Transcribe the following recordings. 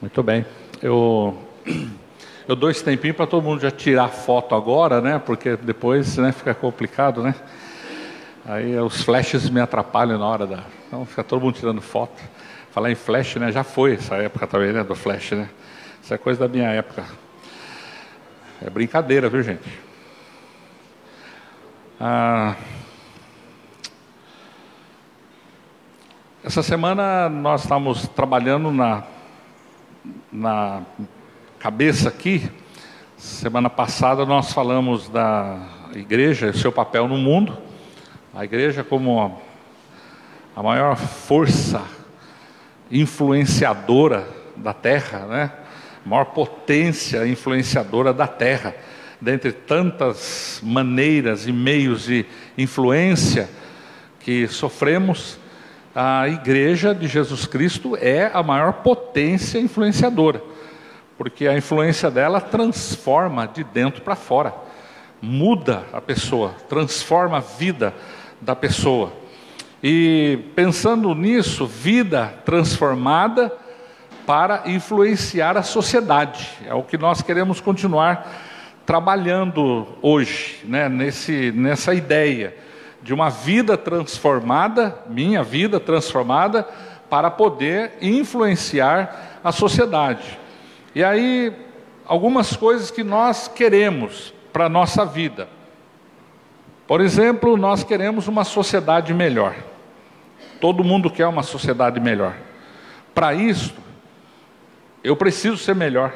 Muito bem. Eu, eu dou esse tempinho para todo mundo já tirar foto agora, né? Porque depois né, fica complicado, né? Aí os flashes me atrapalham na hora da. Então fica todo mundo tirando foto. Falar em flash, né? Já foi essa época também, né? Do flash, né? Isso é coisa da minha época. É brincadeira, viu, gente? Ah, essa semana nós estamos trabalhando na na cabeça aqui, semana passada nós falamos da igreja e seu papel no mundo. A igreja como a maior força influenciadora da terra, né? A maior potência influenciadora da terra. Dentre tantas maneiras e meios de influência que sofremos, a igreja de Jesus Cristo é a maior potência influenciadora, porque a influência dela transforma de dentro para fora, muda a pessoa, transforma a vida da pessoa. E pensando nisso, vida transformada para influenciar a sociedade, é o que nós queremos continuar trabalhando hoje, né, nesse, nessa ideia de uma vida transformada, minha vida transformada, para poder influenciar a sociedade. E aí, algumas coisas que nós queremos para a nossa vida. Por exemplo, nós queremos uma sociedade melhor. Todo mundo quer uma sociedade melhor. Para isso, eu preciso ser melhor.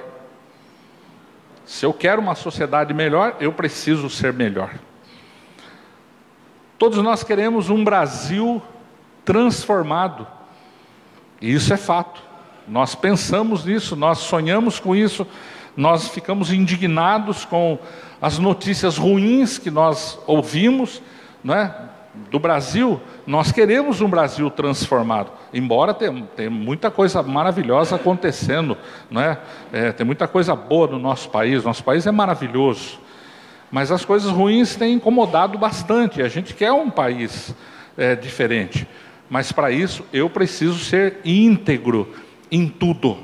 Se eu quero uma sociedade melhor, eu preciso ser melhor. Todos nós queremos um Brasil transformado. E isso é fato. Nós pensamos nisso, nós sonhamos com isso, nós ficamos indignados com as notícias ruins que nós ouvimos, né, do Brasil. Nós queremos um Brasil transformado, embora tenha, muita coisa maravilhosa acontecendo, né, é, tem muita coisa boa no nosso país. Nosso país é maravilhoso. Mas as coisas ruins têm incomodado bastante. A gente quer um país é, diferente. Mas para isso eu preciso ser íntegro em tudo.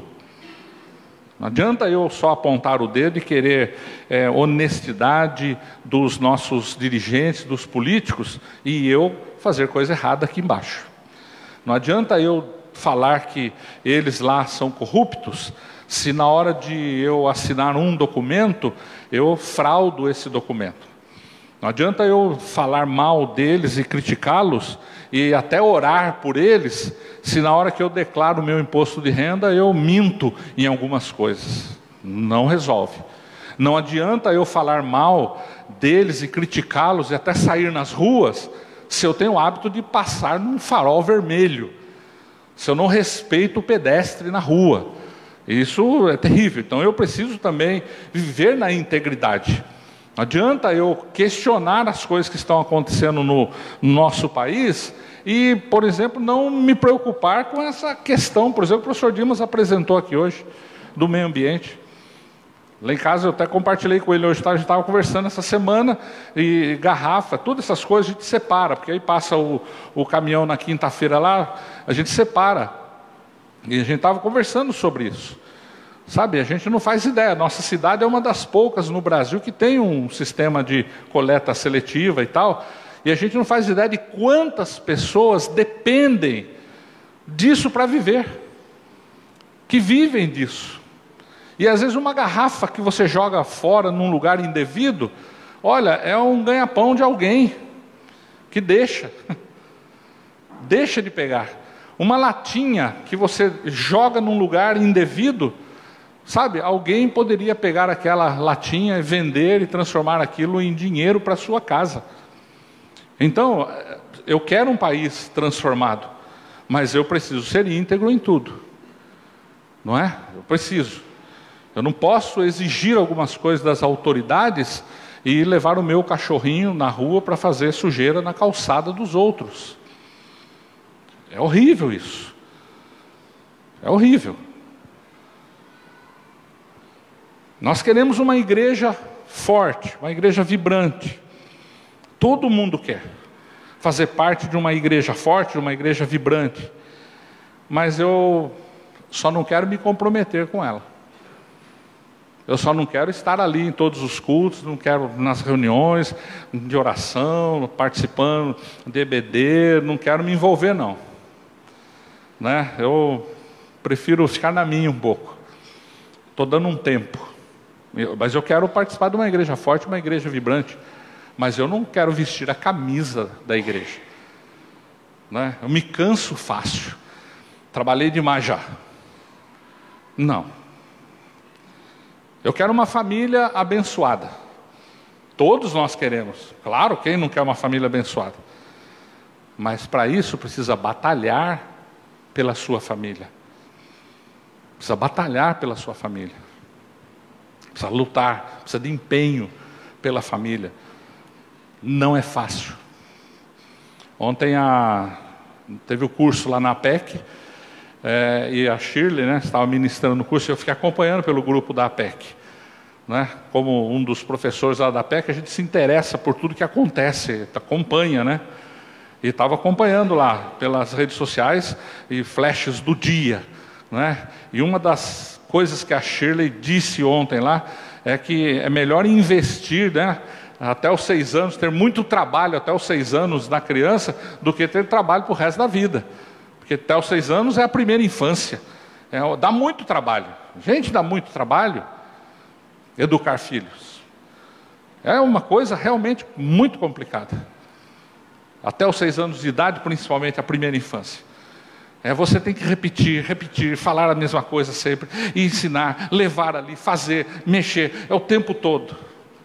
Não adianta eu só apontar o dedo e querer é, honestidade dos nossos dirigentes, dos políticos, e eu fazer coisa errada aqui embaixo. Não adianta eu falar que eles lá são corruptos, se na hora de eu assinar um documento, eu fraudo esse documento. Não adianta eu falar mal deles e criticá-los e até orar por eles, se na hora que eu declaro o meu imposto de renda eu minto em algumas coisas. Não resolve. Não adianta eu falar mal deles e criticá-los e até sair nas ruas, se eu tenho o hábito de passar num farol vermelho, se eu não respeito o pedestre na rua isso é terrível. Então eu preciso também viver na integridade. Não adianta eu questionar as coisas que estão acontecendo no, nosso país e, por exemplo, não me preocupar com essa questão, por exemplo, o professor Dimas apresentou aqui hoje, do meio ambiente. Lá em casa eu até compartilhei com ele hoje, tá? a gente estava conversando essa semana, e garrafa, todas essas coisas a gente separa, porque aí passa o, o caminhão na quinta-feira lá, a gente separa. E a gente estava conversando sobre isso. Sabe, a gente não faz ideia. Nossa cidade é uma das poucas no Brasil que tem um sistema de coleta seletiva e tal. E a gente não faz ideia de quantas pessoas dependem disso para viver, que vivem disso. E às vezes uma garrafa que você joga fora num lugar indevido, olha, é um ganha-pão de alguém que deixa, deixa de pegar. Uma latinha que você joga num lugar indevido, sabe? Alguém poderia pegar aquela latinha e vender e transformar aquilo em dinheiro para sua casa. Então, eu quero um país transformado, mas eu preciso ser íntegro em tudo. Não é? Eu preciso. Eu não posso exigir algumas coisas das autoridades e levar o meu cachorrinho na rua para fazer sujeira na calçada dos outros. É horrível isso. É horrível. Nós queremos uma igreja forte, uma igreja vibrante. Todo mundo quer fazer parte de uma igreja forte, de uma igreja vibrante. Mas eu Só não quero me comprometer com ela. Eu só não quero estar ali em todos os cultos, não quero nas reuniões de oração, participando de EBD, não quero me envolver não. Né? Eu prefiro ficar na minha um pouco. Estou dando um tempo. Mas eu quero participar de uma igreja forte, uma igreja vibrante. Mas eu não quero vestir a camisa da igreja. Né? Eu me canso fácil. Trabalhei demais já. Não. Eu quero uma família abençoada. Todos nós queremos. Claro, quem não quer uma família abençoada? Mas para isso precisa batalhar pela sua família. Precisa batalhar pela sua família. Precisa lutar, precisa de empenho pela família. Não é fácil. Ontem a, teve o curso lá na APEC, é, e a Shirley né, estava ministrando no curso, e eu fiquei acompanhando pelo grupo da APEC. Né, como um dos professores lá da APEC, a gente se interessa por tudo que acontece, acompanha, né? E estava acompanhando lá pelas redes sociais e flashes do dia. Né? E uma das coisas que a Shirley disse ontem lá é que é melhor investir né, até os seis anos, ter muito trabalho até os seis anos na criança, do que ter trabalho para o resto da vida. Porque até os seis anos é a primeira infância. É, dá muito trabalho. Gente, dá muito trabalho educar filhos. É uma coisa realmente muito complicada. Até os seis anos de idade, principalmente a primeira infância. É, você tem que repetir, repetir, falar a mesma coisa sempre, e ensinar, levar ali, fazer, mexer, é o tempo todo.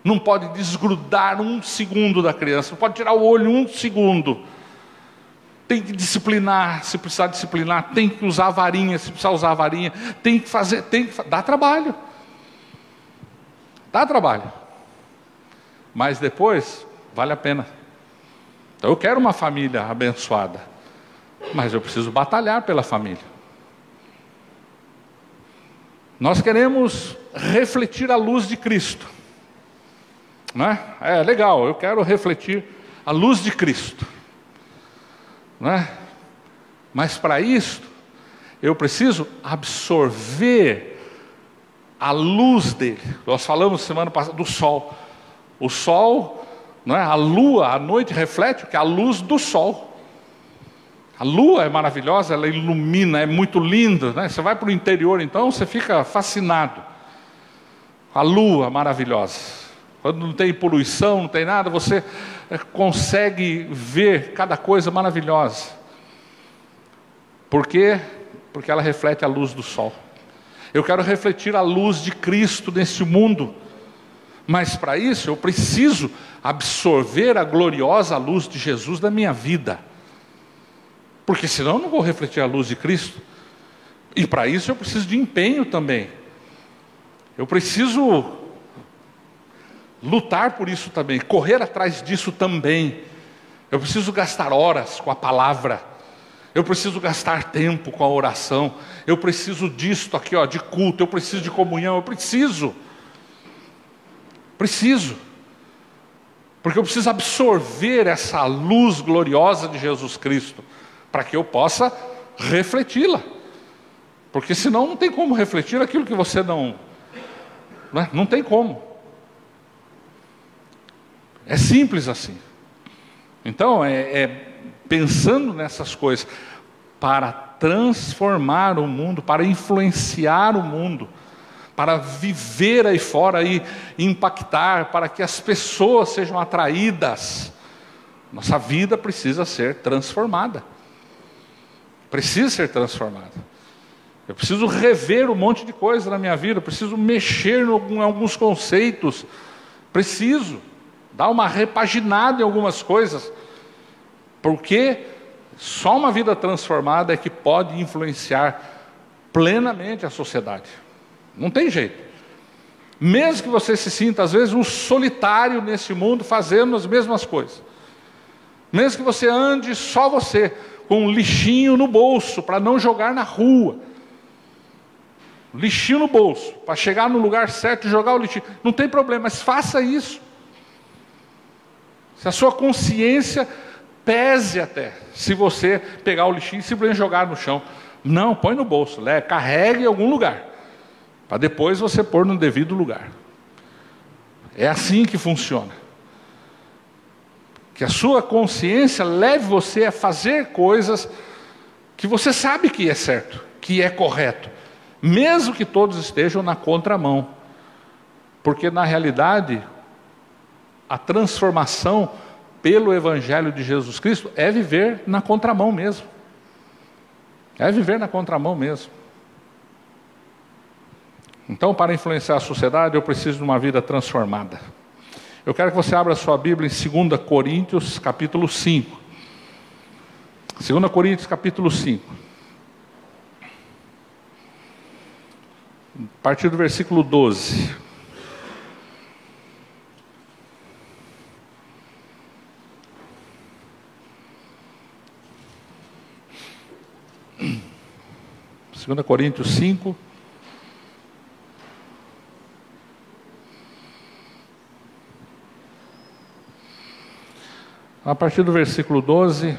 Não pode desgrudar um segundo da criança, não pode tirar o olho um segundo. Tem que disciplinar, se precisar disciplinar, tem que usar a varinha, se precisar usar a varinha, tem que fazer, tem que dá trabalho. Dá trabalho. Mas depois vale a pena. Então eu quero uma família abençoada mas eu preciso batalhar pela família. Nós queremos refletir a luz de Cristo. Né? É legal, eu quero refletir a luz de Cristo. Né? Mas para isso, eu preciso absorver a luz dele. Nós falamos semana passada do sol. O sol, não é? a lua, a noite reflete o que? A luz do sol. A lua é maravilhosa, ela ilumina, é muito linda. Né? Você vai para o interior, então, você fica fascinado. A lua maravilhosa. Quando não tem poluição, não tem nada, você eh, consegue ver cada coisa maravilhosa. Por quê? Porque ela reflete a luz do sol. Eu quero refletir a luz de Cristo nesse mundo. Mas para isso eu preciso absorver a gloriosa luz de Jesus na minha vida. Porque senão eu não vou refletir a luz de Cristo. E para isso eu preciso de empenho também. Eu preciso lutar por isso também, correr atrás disso também. Eu preciso gastar horas com a palavra. Eu preciso gastar tempo com a oração. Eu preciso disto aqui, ó, de culto. Eu preciso de comunhão. Eu preciso. Preciso. Porque eu preciso absorver essa luz gloriosa de Jesus Cristo para que eu possa refleti-la. Porque senão não tem como refletir aquilo que você não. Né? Não tem como. É simples assim. Então, é, é pensando nessas coisas, para transformar o mundo, para influenciar o mundo, para viver aí fora e impactar, para que as pessoas sejam atraídas. Nossa vida precisa ser transformada. Precisa ser transformado. Eu preciso rever um monte de coisa na minha vida, preciso mexer em alguns conceitos, preciso dar uma repaginada em algumas coisas, porque só uma vida transformada é que pode influenciar plenamente a sociedade. Não tem jeito. Mesmo que você se sinta, às vezes, um solitário nesse mundo fazendo as mesmas coisas. Mesmo que você ande só você, com um lixinho no bolso para não jogar na rua. Lixinho no bolso, para chegar no lugar certo e jogar o lixinho. Não tem problema, mas faça isso. Se a sua consciência pese até, se você pegar o lixinho e simplesmente jogar no chão. Não, põe no bolso, carregue em algum lugar, para depois você pôr no devido lugar. É assim que funciona. Que a sua consciência leve você a fazer coisas que você sabe que é certo, que é correto, mesmo que todos estejam na contramão. Porque na realidade, a transformação pelo Evangelho de Jesus Cristo é viver na contramão mesmo. É viver na contramão mesmo. Então, para influenciar a sociedade, eu preciso de uma vida transformada. Eu quero que você abra a sua Bíblia em 2 Coríntios, capítulo 5. 2 Coríntios, capítulo 5. A partir do versículo 12. Segunda Coríntios 5, A partir do versículo 12.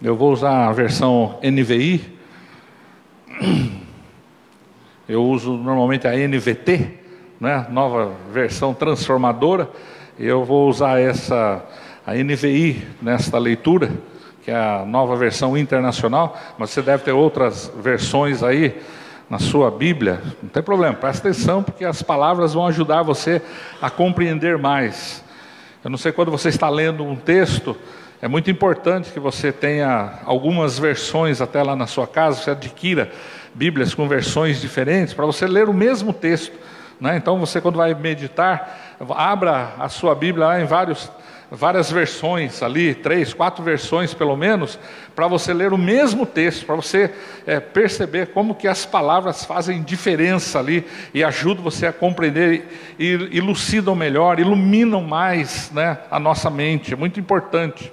Eu vou usar a versão NVI. Eu uso normalmente a NVT, né? nova versão transformadora. Eu vou usar essa a NVI nesta leitura que é a nova versão internacional, mas você deve ter outras versões aí na sua Bíblia. Não tem problema, presta atenção, porque as palavras vão ajudar você a compreender mais. Eu não sei quando você está lendo um texto, é muito importante que você tenha algumas versões até lá na sua casa, você adquira Bíblias com versões diferentes, para você ler o mesmo texto. Né? Então você, quando vai meditar, abra a sua Bíblia lá em vários várias versões ali, três, quatro versões pelo menos, para você ler o mesmo texto, para você é, perceber como que as palavras fazem diferença ali e ajudam você a compreender e elucidam melhor, iluminam mais né, a nossa mente, é muito importante.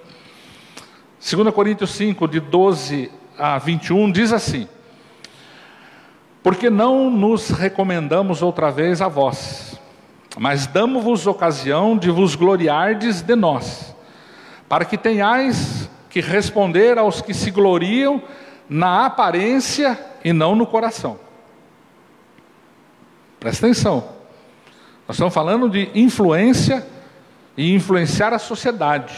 2 Coríntios 5, de 12 a 21, diz assim: Porque não nos recomendamos outra vez a vós, mas damos-vos ocasião de vos gloriardes de nós, para que tenhais que responder aos que se gloriam na aparência e não no coração. Presta atenção, nós estamos falando de influência e influenciar a sociedade.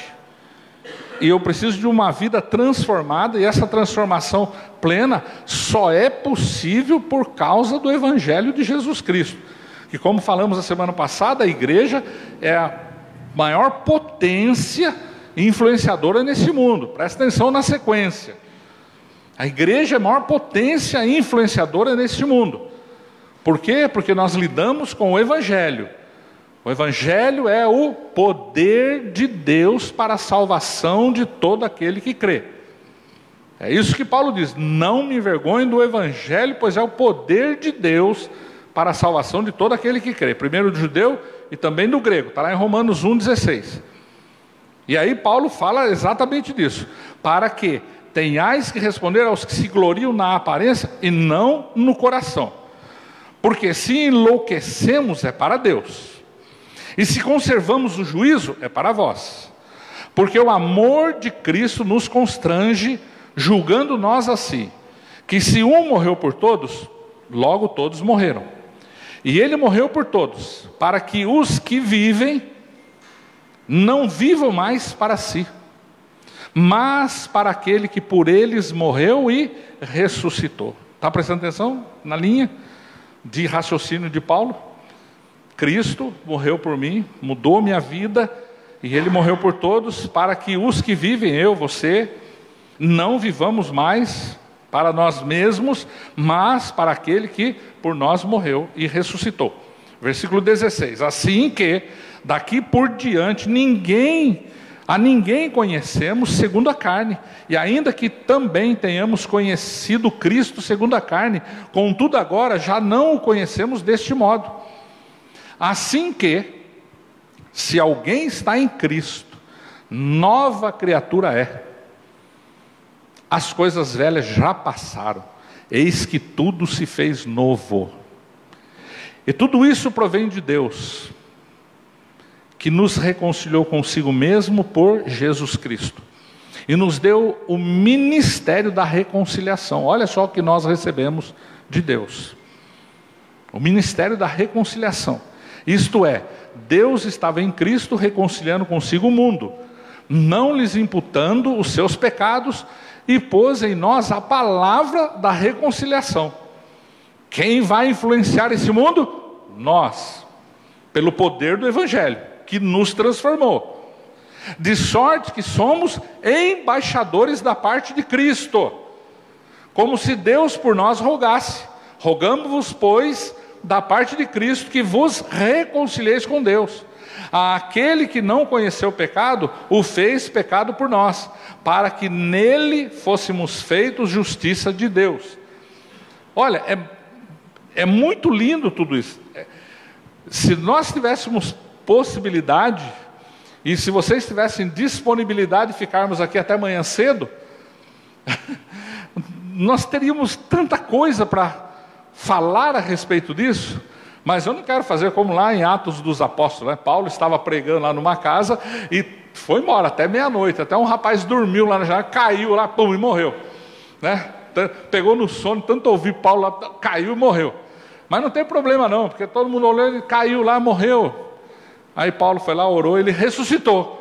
E eu preciso de uma vida transformada, e essa transformação plena só é possível por causa do Evangelho de Jesus Cristo que, como falamos a semana passada, a igreja é a maior potência influenciadora nesse mundo. Presta atenção na sequência. A igreja é a maior potência influenciadora neste mundo. Por quê? Porque nós lidamos com o Evangelho. O Evangelho é o poder de Deus para a salvação de todo aquele que crê. É isso que Paulo diz: não me envergonhe do Evangelho, pois é o poder de Deus para a salvação de todo aquele que crê, primeiro do judeu e também do grego, está lá em Romanos 1,16. E aí Paulo fala exatamente disso, para que tenhais que responder aos que se gloriam na aparência e não no coração. Porque se enlouquecemos é para Deus, e se conservamos o juízo é para vós. Porque o amor de Cristo nos constrange, julgando nós assim, que se um morreu por todos, logo todos morreram. E ele morreu por todos, para que os que vivem não vivam mais para si, mas para aquele que por eles morreu e ressuscitou. Está prestando atenção na linha de raciocínio de Paulo? Cristo morreu por mim, mudou minha vida, e ele morreu por todos, para que os que vivem, eu, você, não vivamos mais para nós mesmos, mas para aquele que por nós morreu e ressuscitou. Versículo 16: Assim que daqui por diante ninguém a ninguém conhecemos segundo a carne, e ainda que também tenhamos conhecido Cristo segundo a carne, contudo agora já não o conhecemos deste modo. Assim que, se alguém está em Cristo, nova criatura é as coisas velhas já passaram, eis que tudo se fez novo. E tudo isso provém de Deus, que nos reconciliou consigo mesmo por Jesus Cristo e nos deu o ministério da reconciliação. Olha só o que nós recebemos de Deus: o ministério da reconciliação. Isto é, Deus estava em Cristo reconciliando consigo o mundo, não lhes imputando os seus pecados, e pôs em nós a palavra da reconciliação. Quem vai influenciar esse mundo? Nós, pelo poder do Evangelho, que nos transformou. De sorte que somos embaixadores da parte de Cristo, como se Deus por nós rogasse. Rogamos-vos, pois, da parte de Cristo, que vos reconcilieis com Deus. Aquele que não conheceu o pecado, o fez pecado por nós, para que nele fôssemos feitos justiça de Deus. Olha, é, é muito lindo tudo isso. Se nós tivéssemos possibilidade, e se vocês tivessem disponibilidade de ficarmos aqui até amanhã cedo, nós teríamos tanta coisa para falar a respeito disso, mas eu não quero fazer como lá em Atos dos Apóstolos. Né? Paulo estava pregando lá numa casa e foi embora até meia-noite. Até um rapaz dormiu lá na janela, caiu lá, pum, e morreu. Né? Pegou no sono, tanto ouvir Paulo lá, caiu e morreu. Mas não tem problema não, porque todo mundo olhou, ele caiu lá, morreu. Aí Paulo foi lá, orou, ele ressuscitou.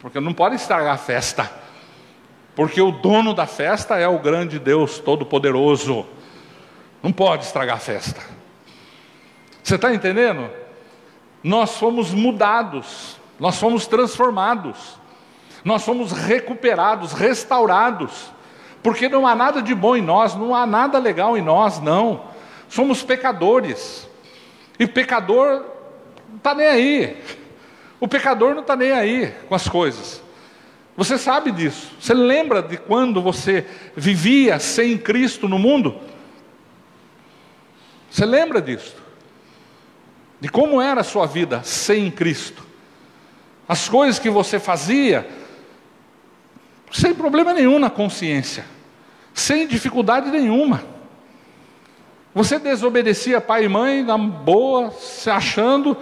Porque não pode estragar a festa. Porque o dono da festa é o grande Deus Todo-Poderoso. Não pode estragar a festa. Você está entendendo? Nós fomos mudados, nós fomos transformados, nós fomos recuperados, restaurados, porque não há nada de bom em nós, não há nada legal em nós, não. Somos pecadores, e pecador não está nem aí, o pecador não está nem aí com as coisas. Você sabe disso, você lembra de quando você vivia sem Cristo no mundo? Você lembra disso? De como era a sua vida sem Cristo? As coisas que você fazia, sem problema nenhum na consciência, sem dificuldade nenhuma. Você desobedecia pai e mãe na boa, se achando,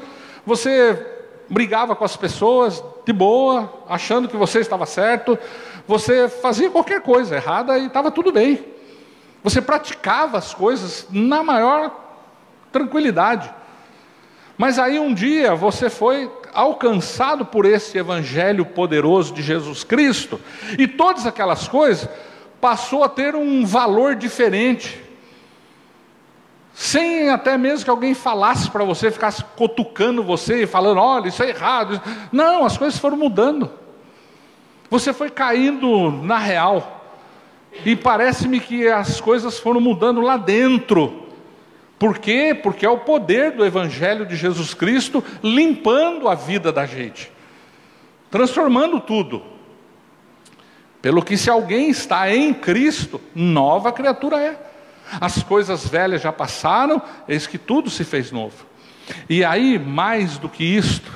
você brigava com as pessoas de boa, achando que você estava certo, você fazia qualquer coisa errada e estava tudo bem. Você praticava as coisas na maior tranquilidade. Mas aí um dia você foi alcançado por esse evangelho poderoso de Jesus Cristo, e todas aquelas coisas passou a ter um valor diferente. Sem até mesmo que alguém falasse para você, ficasse cutucando você e falando, olha, isso é errado. Não, as coisas foram mudando. Você foi caindo na real. E parece-me que as coisas foram mudando lá dentro. Por quê? Porque é o poder do Evangelho de Jesus Cristo limpando a vida da gente, transformando tudo. Pelo que, se alguém está em Cristo, nova criatura é. As coisas velhas já passaram, eis que tudo se fez novo. E aí, mais do que isto,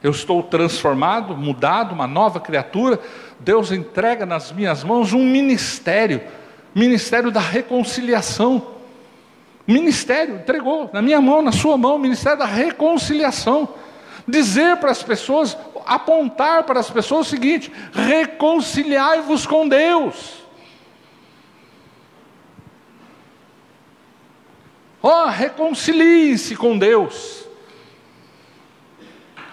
eu estou transformado, mudado, uma nova criatura. Deus entrega nas minhas mãos um ministério ministério da reconciliação. Ministério, entregou na minha mão, na sua mão, o ministério da reconciliação. Dizer para as pessoas, apontar para as pessoas o seguinte: reconciliai-vos com Deus. Ó, oh, reconcilie-se com Deus.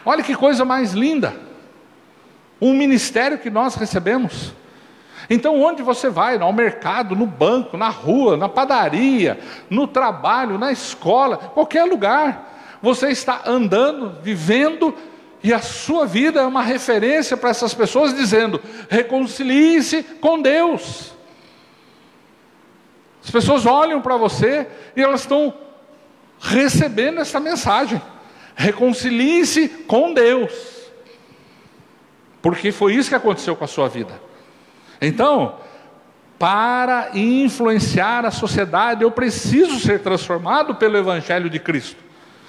Olha que coisa mais linda. Um ministério que nós recebemos. Então, onde você vai, ao mercado, no banco, na rua, na padaria, no trabalho, na escola, qualquer lugar, você está andando, vivendo, e a sua vida é uma referência para essas pessoas, dizendo: reconcilie-se com Deus. As pessoas olham para você e elas estão recebendo essa mensagem: reconcilie-se com Deus. Porque foi isso que aconteceu com a sua vida. Então, para influenciar a sociedade, eu preciso ser transformado pelo Evangelho de Cristo.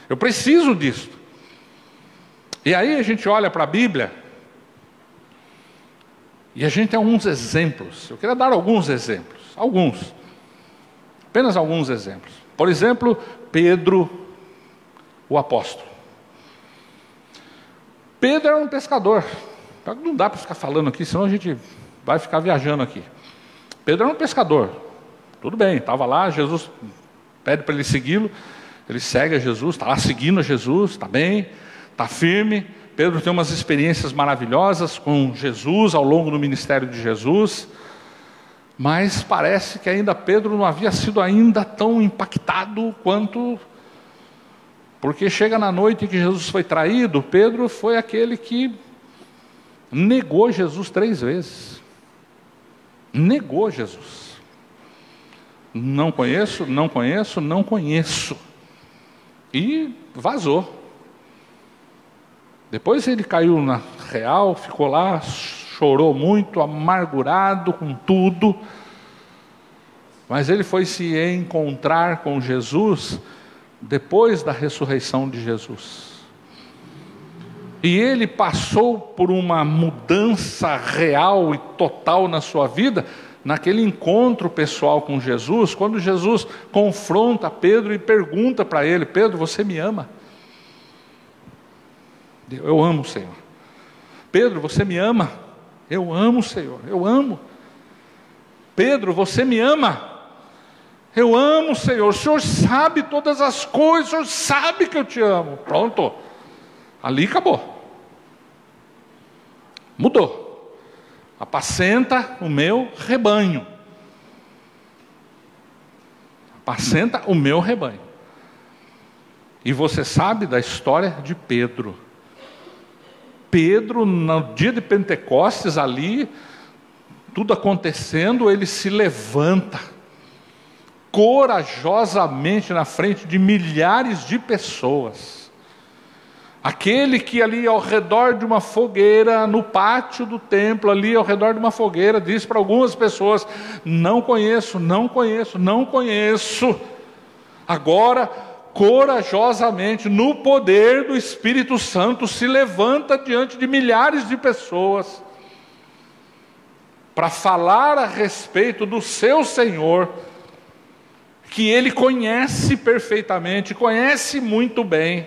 Eu preciso disso. E aí a gente olha para a Bíblia e a gente tem alguns exemplos. Eu queria dar alguns exemplos, alguns, apenas alguns exemplos. Por exemplo, Pedro, o apóstolo. Pedro era um pescador. Não dá para ficar falando aqui, senão a gente vai ficar viajando aqui. Pedro era um pescador. Tudo bem, estava lá, Jesus pede para ele segui-lo. Ele segue a Jesus, está lá seguindo a Jesus, está bem, está firme. Pedro tem umas experiências maravilhosas com Jesus ao longo do ministério de Jesus. Mas parece que ainda Pedro não havia sido ainda tão impactado quanto porque chega na noite em que Jesus foi traído, Pedro foi aquele que negou Jesus três vezes. Negou Jesus. Não conheço, não conheço, não conheço. E vazou. Depois ele caiu na real, ficou lá, chorou muito, amargurado com tudo. Mas ele foi se encontrar com Jesus depois da ressurreição de Jesus. E ele passou por uma mudança real e total na sua vida, naquele encontro pessoal com Jesus, quando Jesus confronta Pedro e pergunta para ele: Pedro, você me ama? Eu amo, Senhor. Pedro, você me ama? Eu amo, Senhor, eu amo. Pedro, você me ama? Eu amo, Senhor. O Senhor sabe todas as coisas, o Senhor sabe que eu te amo. Pronto. Ali acabou. Mudou. Apacenta o meu rebanho. Apacenta o meu rebanho. E você sabe da história de Pedro. Pedro, no dia de Pentecostes, ali, tudo acontecendo, ele se levanta corajosamente na frente de milhares de pessoas. Aquele que ali ao redor de uma fogueira, no pátio do templo, ali ao redor de uma fogueira, disse para algumas pessoas: Não conheço, não conheço, não conheço. Agora, corajosamente, no poder do Espírito Santo, se levanta diante de milhares de pessoas para falar a respeito do seu Senhor que ele conhece perfeitamente, conhece muito bem.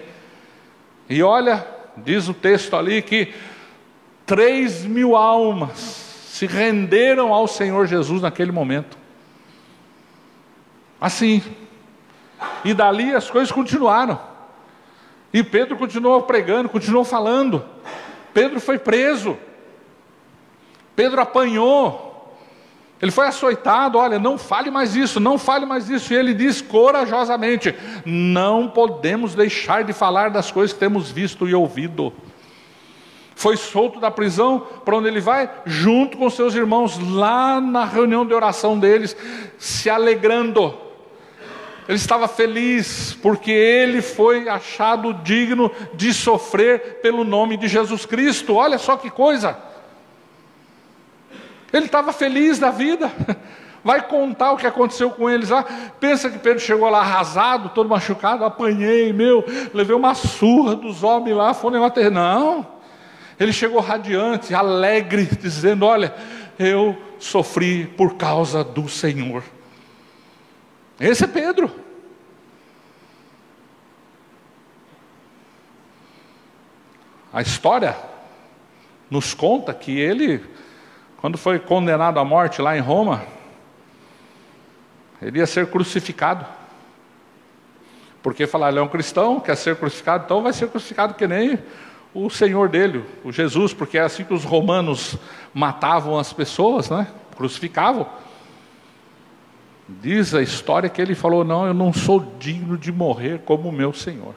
E olha, diz o texto ali que três mil almas se renderam ao Senhor Jesus naquele momento. Assim. E dali as coisas continuaram. E Pedro continuou pregando, continuou falando. Pedro foi preso. Pedro apanhou. Ele foi açoitado, olha, não fale mais isso, não fale mais isso. E ele diz corajosamente: não podemos deixar de falar das coisas que temos visto e ouvido. Foi solto da prisão, para onde ele vai? Junto com seus irmãos, lá na reunião de oração deles, se alegrando. Ele estava feliz, porque ele foi achado digno de sofrer pelo nome de Jesus Cristo. Olha só que coisa! Ele estava feliz da vida. Vai contar o que aconteceu com eles lá. Pensa que Pedro chegou lá arrasado, todo machucado, apanhei, meu, levei uma surra dos homens lá, foi um negócio Não. Ele chegou radiante, alegre, dizendo: Olha, eu sofri por causa do Senhor. Esse é Pedro. A história nos conta que ele quando foi condenado à morte lá em Roma, ele ia ser crucificado. Porque falar, ele é um cristão, quer ser crucificado, então vai ser crucificado que nem o Senhor dele, o Jesus, porque é assim que os romanos matavam as pessoas, né? Crucificavam. Diz a história que ele falou: Não, eu não sou digno de morrer como o meu Senhor.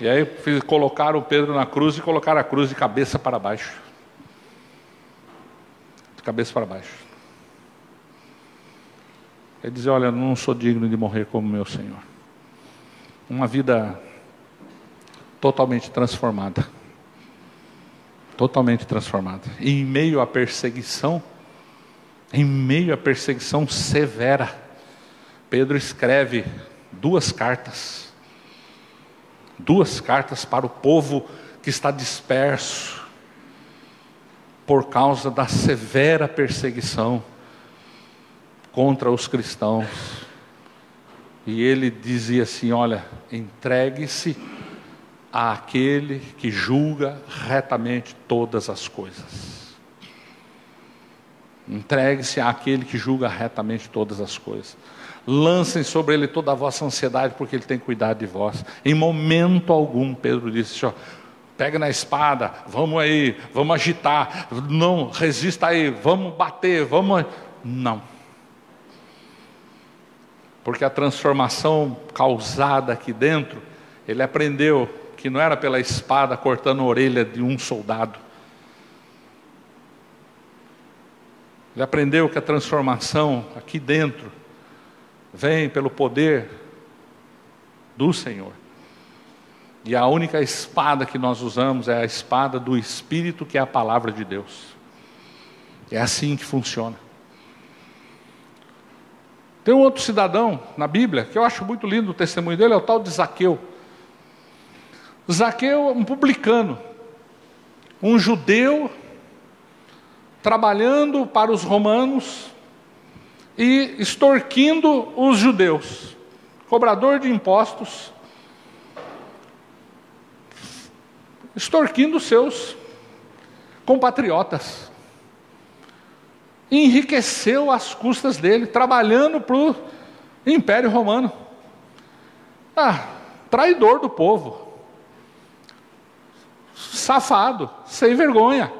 E aí colocaram Pedro na cruz e colocaram a cruz de cabeça para baixo de cabeça para baixo. Ele dizia: Olha, não sou digno de morrer como meu Senhor. Uma vida totalmente transformada. Totalmente transformada. E em meio à perseguição, em meio à perseguição severa, Pedro escreve duas cartas. Duas cartas para o povo que está disperso, por causa da severa perseguição contra os cristãos. E ele dizia assim: Olha, entregue-se àquele que julga retamente todas as coisas. Entregue-se àquele que julga retamente todas as coisas. Lancem sobre ele toda a vossa ansiedade, porque ele tem cuidado de vós. Em momento algum, Pedro disse: ó, pega na espada, vamos aí, vamos agitar, não, resista aí, vamos bater, vamos. Não. Porque a transformação causada aqui dentro, ele aprendeu que não era pela espada cortando a orelha de um soldado. Ele aprendeu que a transformação aqui dentro vem pelo poder do Senhor. E a única espada que nós usamos é a espada do Espírito, que é a palavra de Deus. É assim que funciona. Tem um outro cidadão na Bíblia que eu acho muito lindo o testemunho dele, é o tal de Zaqueu. Zaqueu é um publicano, um judeu trabalhando para os romanos e extorquindo os judeus, cobrador de impostos, extorquindo seus compatriotas. Enriqueceu às custas dele, trabalhando para o Império Romano. Ah, traidor do povo, safado, sem vergonha.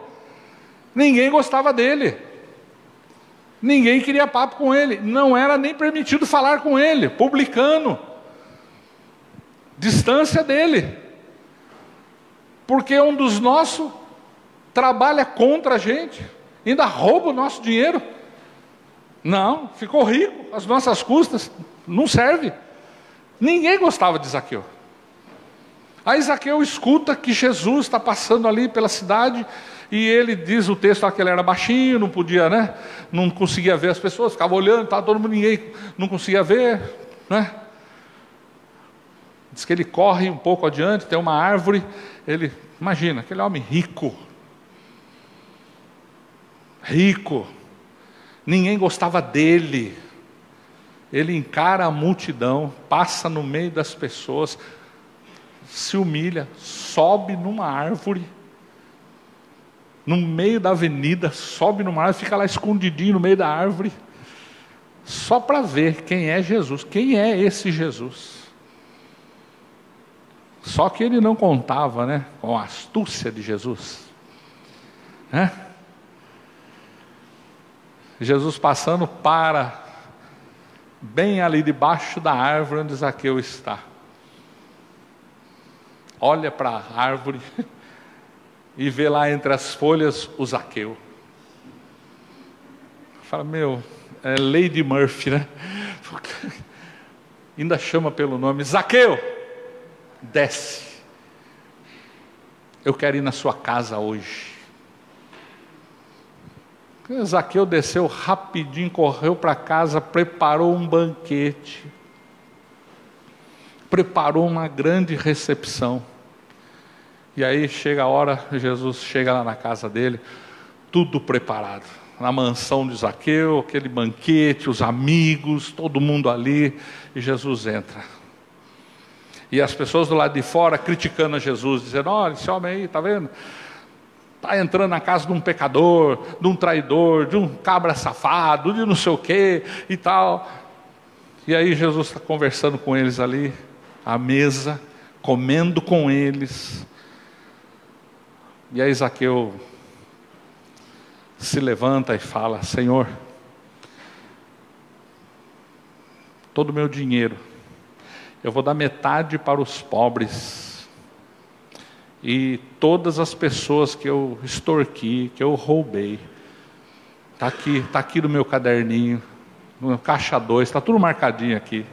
Ninguém gostava dele. Ninguém queria papo com ele. Não era nem permitido falar com ele. Publicano. Distância dele. Porque um dos nossos trabalha contra a gente. Ainda rouba o nosso dinheiro. Não, ficou rico, as nossas custas. Não serve. Ninguém gostava de Zaqueu. Aí Zaqueu escuta que Jesus está passando ali pela cidade e ele diz o texto que ele era baixinho, não podia, né? Não conseguia ver as pessoas, ficava olhando, estava todo mundo, ninguém não conseguia ver, né? Diz que ele corre um pouco adiante, tem uma árvore, ele, imagina, aquele homem rico, rico, ninguém gostava dele, ele encara a multidão, passa no meio das pessoas, se humilha, sobe numa árvore, no meio da avenida, sobe numa árvore, fica lá escondidinho no meio da árvore, só para ver quem é Jesus, quem é esse Jesus. Só que ele não contava né, com a astúcia de Jesus. Né? Jesus passando para bem ali debaixo da árvore onde Zaqueu está. Olha para a árvore e vê lá entre as folhas o Zaqueu. Fala, meu, é Lady Murphy, né? Ainda chama pelo nome, Zaqueu, desce. Eu quero ir na sua casa hoje. Zaqueu desceu rapidinho, correu para casa, preparou um banquete, preparou uma grande recepção. E aí chega a hora, Jesus chega lá na casa dele, tudo preparado. Na mansão de Zaqueu, aquele banquete, os amigos, todo mundo ali, e Jesus entra. E as pessoas do lado de fora criticando a Jesus, dizendo: Olha, esse homem aí, está vendo? Está entrando na casa de um pecador, de um traidor, de um cabra safado, de não sei o quê e tal. E aí Jesus está conversando com eles ali, à mesa, comendo com eles. E aí Zaqueu se levanta e fala: Senhor, todo o meu dinheiro, eu vou dar metade para os pobres. E todas as pessoas que eu extorqui, que eu roubei, está aqui, está aqui no meu caderninho, no caixa 2, está tudo marcadinho aqui.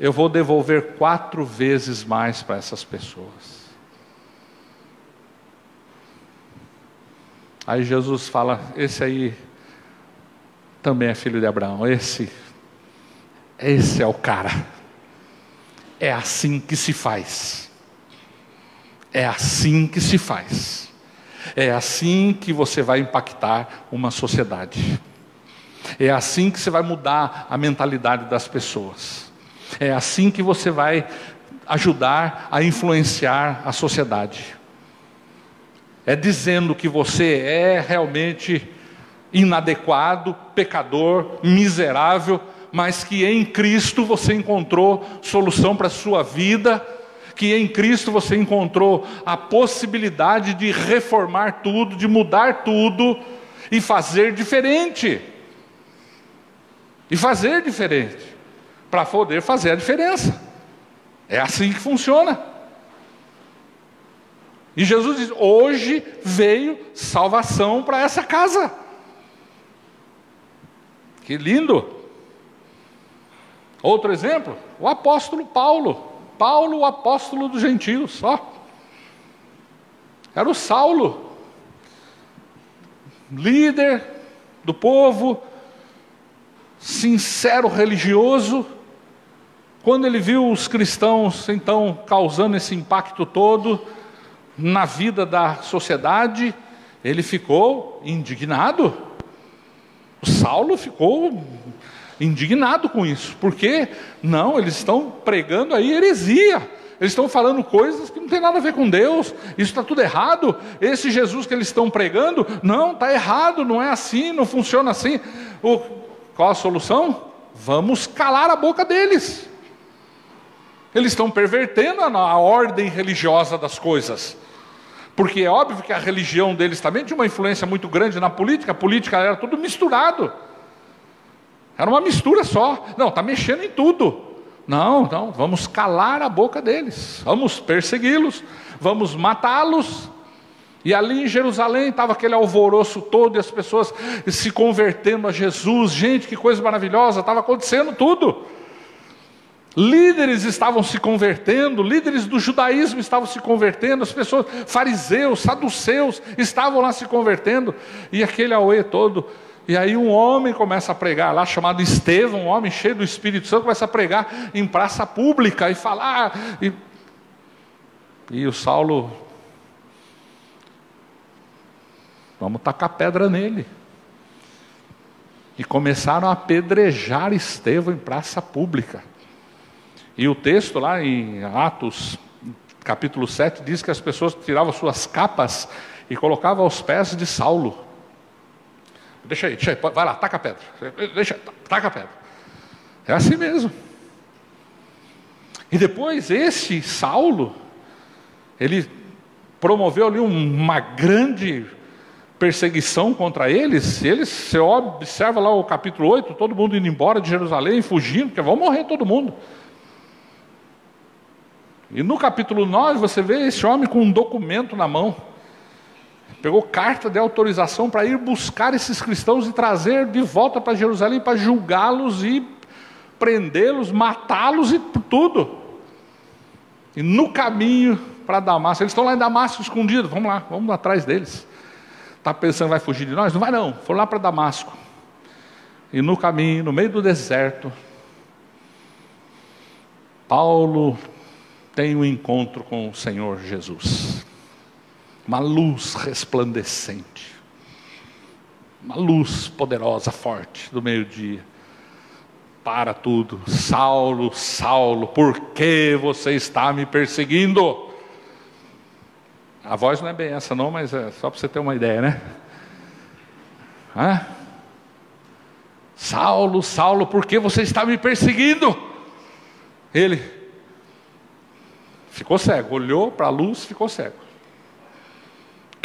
Eu vou devolver quatro vezes mais para essas pessoas. Aí Jesus fala: esse aí também é filho de Abraão. Esse, esse é o cara. É assim que se faz. É assim que se faz. É assim que você vai impactar uma sociedade. É assim que você vai mudar a mentalidade das pessoas. É assim que você vai ajudar a influenciar a sociedade. É dizendo que você é realmente inadequado, pecador, miserável, mas que em Cristo você encontrou solução para a sua vida, que em Cristo você encontrou a possibilidade de reformar tudo, de mudar tudo e fazer diferente. E fazer diferente, para poder fazer a diferença. É assim que funciona. E Jesus diz: hoje veio salvação para essa casa. Que lindo! Outro exemplo, o apóstolo Paulo. Paulo, o apóstolo dos gentios, só. Era o Saulo, líder do povo, sincero religioso. Quando ele viu os cristãos então causando esse impacto todo na vida da sociedade, ele ficou indignado. O Saulo ficou indignado com isso, porque não, eles estão pregando aí heresia. Eles estão falando coisas que não tem nada a ver com Deus, isso está tudo errado. Esse Jesus que eles estão pregando, não, está errado, não é assim, não funciona assim. O, qual a solução? Vamos calar a boca deles. Eles estão pervertendo a, ordem religiosa das coisas. Porque é óbvio que a religião deles também tinha uma influência muito grande na política, a política era tudo misturado. Era uma mistura só. Não, está mexendo em tudo. Não, não, vamos calar a boca deles, vamos persegui-los, vamos matá-los. E ali em Jerusalém estava aquele alvoroço todo e as pessoas se convertendo a Jesus. Gente, que coisa maravilhosa, estava acontecendo tudo. Líderes estavam se convertendo, líderes do judaísmo estavam se convertendo, as pessoas, fariseus, saduceus, estavam lá se convertendo, e aquele auê todo e aí um homem começa a pregar lá, chamado Estevão, um homem cheio do Espírito Santo, começa a pregar em praça pública e falar. E, e o Saulo, vamos tacar pedra nele. E começaram a apedrejar Estevão em praça pública. E o texto lá em Atos, capítulo 7, diz que as pessoas tiravam suas capas e colocavam aos pés de Saulo. Deixa aí, deixa aí, vai lá, taca a pedra. Deixa, taca a pedra. É assim mesmo. E depois esse Saulo, ele promoveu ali uma grande perseguição contra eles. Eles, você observa lá o capítulo 8, todo mundo indo embora de Jerusalém, fugindo, porque vão morrer todo mundo. E no capítulo 9 você vê esse homem com um documento na mão pegou carta de autorização para ir buscar esses cristãos e trazer de volta para Jerusalém para julgá-los e prendê-los, matá-los e tudo. E no caminho para Damasco, eles estão lá em Damasco escondidos, vamos lá, vamos atrás deles. Está pensando vai fugir de nós? Não vai não, foram lá para Damasco. E no caminho, no meio do deserto, Paulo tem um encontro com o Senhor Jesus uma luz resplandecente, uma luz poderosa, forte do meio-dia. Para tudo, Saulo, Saulo, por que você está me perseguindo? A voz não é bem essa, não, mas é só para você ter uma ideia, né? Hã? Saulo, Saulo, por que você está me perseguindo? Ele ficou cego, olhou para a luz, ficou cego.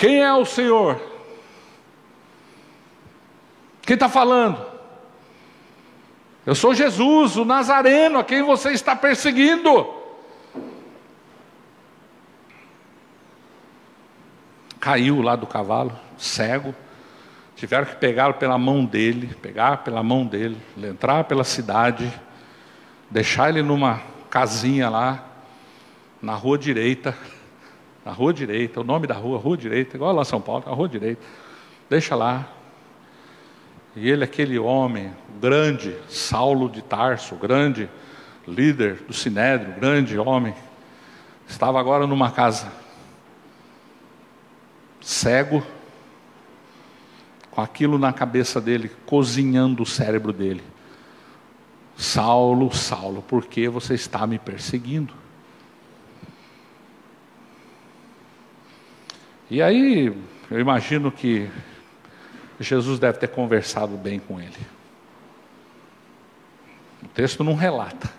Quem é o Senhor? Quem está falando? Eu sou Jesus, o Nazareno, a quem você está perseguindo. Caiu lá do cavalo, cego. Tiveram que pegá-lo pela mão dele, pegar pela mão dele, entrar pela cidade, deixar ele numa casinha lá, na rua direita na rua direita, o nome da rua, rua direita, igual lá São Paulo, a rua direita. Deixa lá. E ele, aquele homem grande, Saulo de Tarso, grande líder do Sinédrio, grande homem, estava agora numa casa, cego, com aquilo na cabeça dele, cozinhando o cérebro dele. Saulo, Saulo, por que você está me perseguindo? E aí, eu imagino que Jesus deve ter conversado bem com ele. O texto não relata.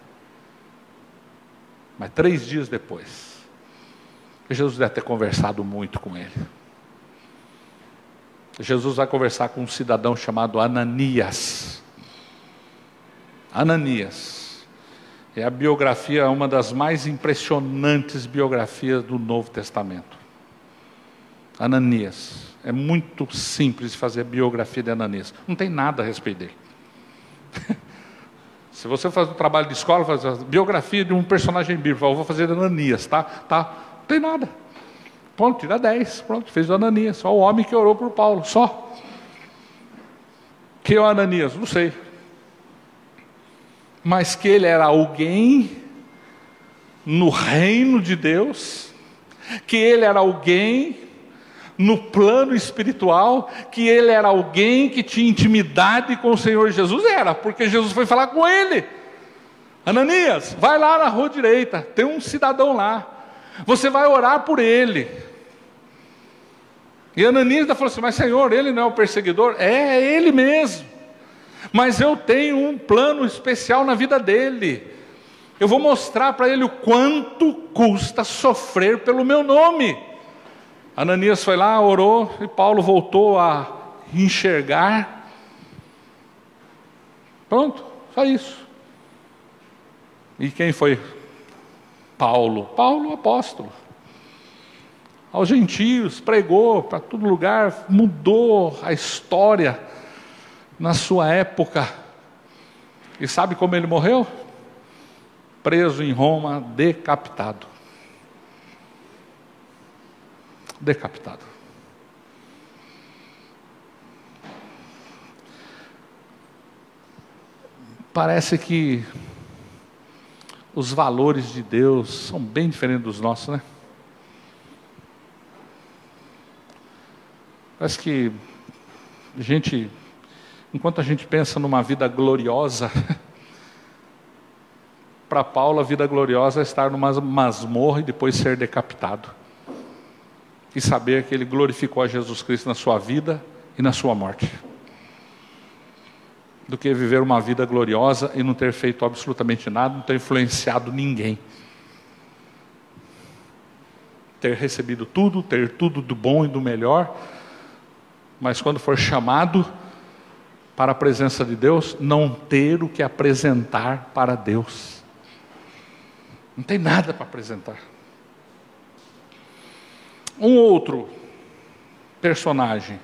Mas três dias depois, Jesus deve ter conversado muito com ele. Jesus vai conversar com um cidadão chamado Ananias. Ananias. É a biografia, uma das mais impressionantes biografias do Novo Testamento. Ananias. É muito simples fazer a biografia de Ananias. Não tem nada a respeito dele. Se você faz um trabalho de escola, faz a biografia de um personagem bíblico, eu vou fazer Ananias, tá? Tá? Não tem nada. Pronto, tira 10. Pronto, fez o Ananias. Só o homem que orou por Paulo, só. Que é o Ananias? Não sei. Mas que ele era alguém no reino de Deus, que ele era alguém no plano espiritual, que ele era alguém que tinha intimidade com o Senhor Jesus. Era, porque Jesus foi falar com ele. Ananias, vai lá na rua direita, tem um cidadão lá. Você vai orar por ele. E Ananias falou assim: Mas Senhor, ele não é o perseguidor? É, é ele mesmo. Mas eu tenho um plano especial na vida dele. Eu vou mostrar para ele o quanto custa sofrer pelo meu nome. Ananias foi lá, orou e Paulo voltou a enxergar. Pronto, só isso. E quem foi Paulo? Paulo, apóstolo. Aos gentios, pregou para todo lugar, mudou a história na sua época. E sabe como ele morreu? Preso em Roma, decapitado decapitado. Parece que os valores de Deus são bem diferentes dos nossos, né? Parece que a gente, enquanto a gente pensa numa vida gloriosa, para Paulo a vida gloriosa é estar numa masmorra e depois ser decapitado e saber que Ele glorificou a Jesus Cristo na sua vida e na sua morte. Do que viver uma vida gloriosa e não ter feito absolutamente nada, não ter influenciado ninguém. Ter recebido tudo, ter tudo do bom e do melhor, mas quando for chamado para a presença de Deus, não ter o que apresentar para Deus. Não tem nada para apresentar. Um outro personagem,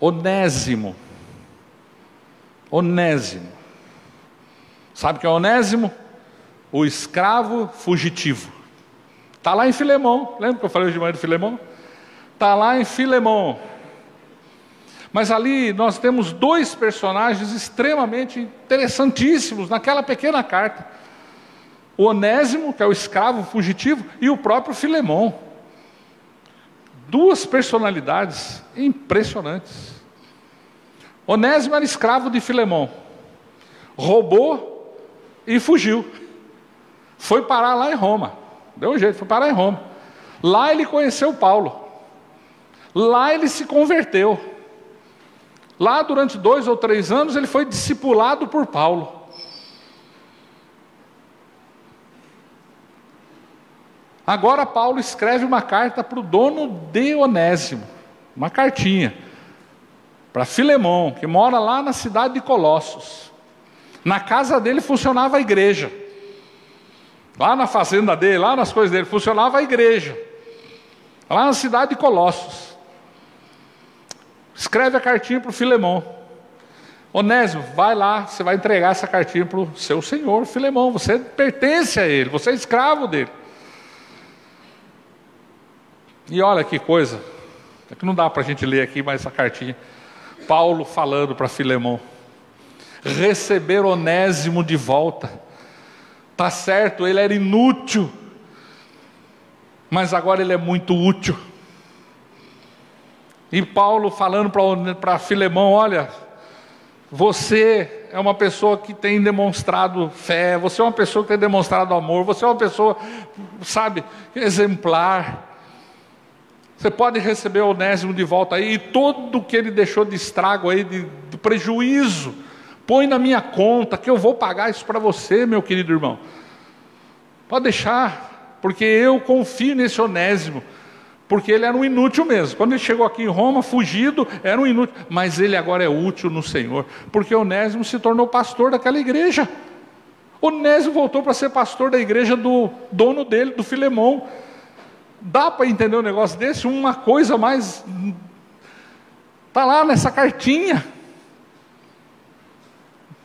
Onésimo. Onésimo. Sabe o que é Onésimo? O escravo fugitivo. Está lá em Filemão. Lembra que eu falei de manhã de Filemão? Está lá em Filemão. Mas ali nós temos dois personagens extremamente interessantíssimos naquela pequena carta Onésimo, que é o escravo fugitivo, e o próprio Filemão. Duas personalidades impressionantes. Onésimo era escravo de Filemão, roubou e fugiu. Foi parar lá em Roma. Deu um jeito, foi parar em Roma. Lá ele conheceu Paulo. Lá ele se converteu. Lá durante dois ou três anos ele foi discipulado por Paulo. Agora Paulo escreve uma carta para o dono de Onésimo, uma cartinha, para Filemão, que mora lá na cidade de Colossos. Na casa dele funcionava a igreja. Lá na fazenda dele, lá nas coisas dele, funcionava a igreja. Lá na cidade de Colossos. Escreve a cartinha para o Filemão. Onésimo, vai lá, você vai entregar essa cartinha para o seu senhor, Filemão. Você pertence a ele, você é escravo dele. E olha que coisa, é que não dá para a gente ler aqui mais essa cartinha. Paulo falando para Filemão: receber Onésimo de volta. Tá certo, ele era inútil, mas agora ele é muito útil. E Paulo falando para Filemão: olha, você é uma pessoa que tem demonstrado fé, você é uma pessoa que tem demonstrado amor, você é uma pessoa, sabe, exemplar. Você pode receber o Onésimo de volta aí, e todo o que ele deixou de estrago aí, de, de prejuízo, põe na minha conta, que eu vou pagar isso para você, meu querido irmão. Pode deixar, porque eu confio nesse Onésimo porque ele era um inútil mesmo. Quando ele chegou aqui em Roma, fugido, era um inútil, mas ele agora é útil no Senhor, porque Onésimo se tornou pastor daquela igreja. Onésimo voltou para ser pastor da igreja do dono dele, do Filemão. Dá para entender um negócio desse? Uma coisa mais. Está lá nessa cartinha.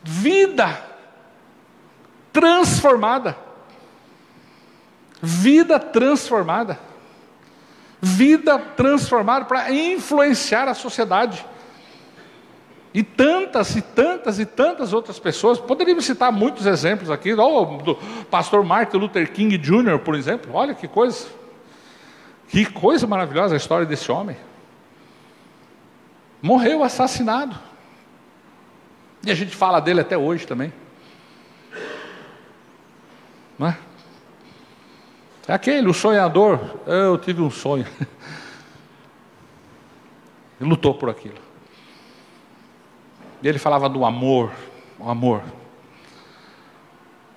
Vida transformada. Vida transformada vida transformada para influenciar a sociedade. E tantas e tantas e tantas outras pessoas, poderíamos citar muitos exemplos aqui, o do pastor Martin Luther King Jr., por exemplo, olha que coisa, que coisa maravilhosa a história desse homem. Morreu assassinado. E a gente fala dele até hoje também. Não é? É aquele, o sonhador. Eu tive um sonho. Ele lutou por aquilo. E ele falava do amor, o amor.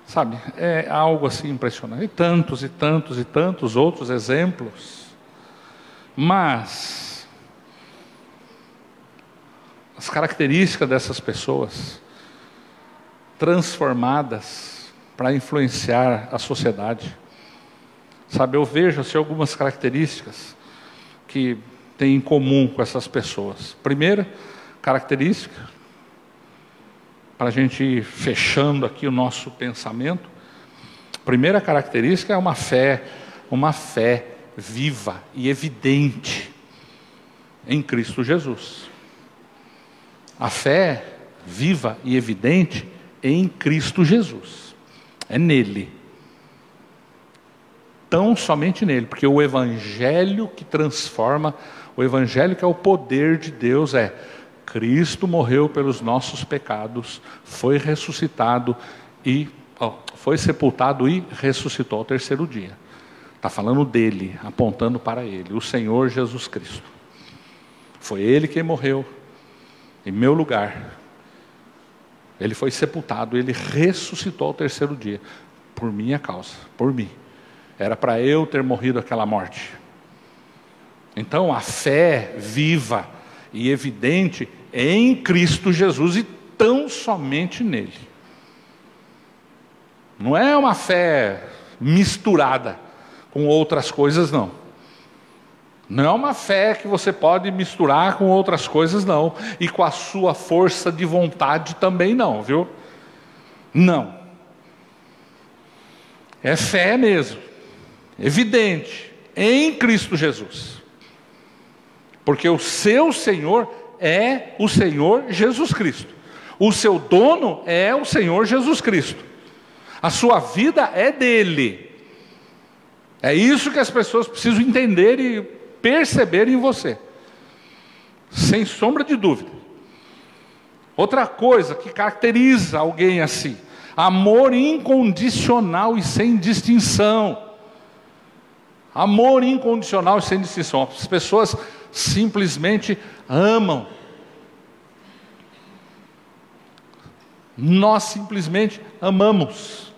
Sabe, é algo assim impressionante. E tantos e tantos e tantos outros exemplos. Mas as características dessas pessoas transformadas para influenciar a sociedade. Sabe, eu vejo assim, algumas características que tem em comum com essas pessoas. Primeira característica, para a gente ir fechando aqui o nosso pensamento, primeira característica é uma fé, uma fé viva e evidente em Cristo Jesus. A fé viva e evidente em Cristo Jesus. É nele tão somente nele, porque o evangelho que transforma, o evangelho que é o poder de Deus é Cristo morreu pelos nossos pecados, foi ressuscitado e oh, foi sepultado e ressuscitou ao terceiro dia. Está falando dele, apontando para ele, o Senhor Jesus Cristo. Foi ele quem morreu em meu lugar. Ele foi sepultado, ele ressuscitou ao terceiro dia, por minha causa, por mim. Era para eu ter morrido aquela morte. Então, a fé viva e evidente em Cristo Jesus e tão somente nele. Não é uma fé misturada com outras coisas, não. Não é uma fé que você pode misturar com outras coisas, não. E com a sua força de vontade também, não, viu? Não. É fé mesmo evidente em Cristo Jesus. Porque o seu Senhor é o Senhor Jesus Cristo. O seu dono é o Senhor Jesus Cristo. A sua vida é dele. É isso que as pessoas precisam entender e perceber em você. Sem sombra de dúvida. Outra coisa que caracteriza alguém assim: amor incondicional e sem distinção. Amor incondicional e sem distinção. As pessoas simplesmente amam. Nós simplesmente amamos.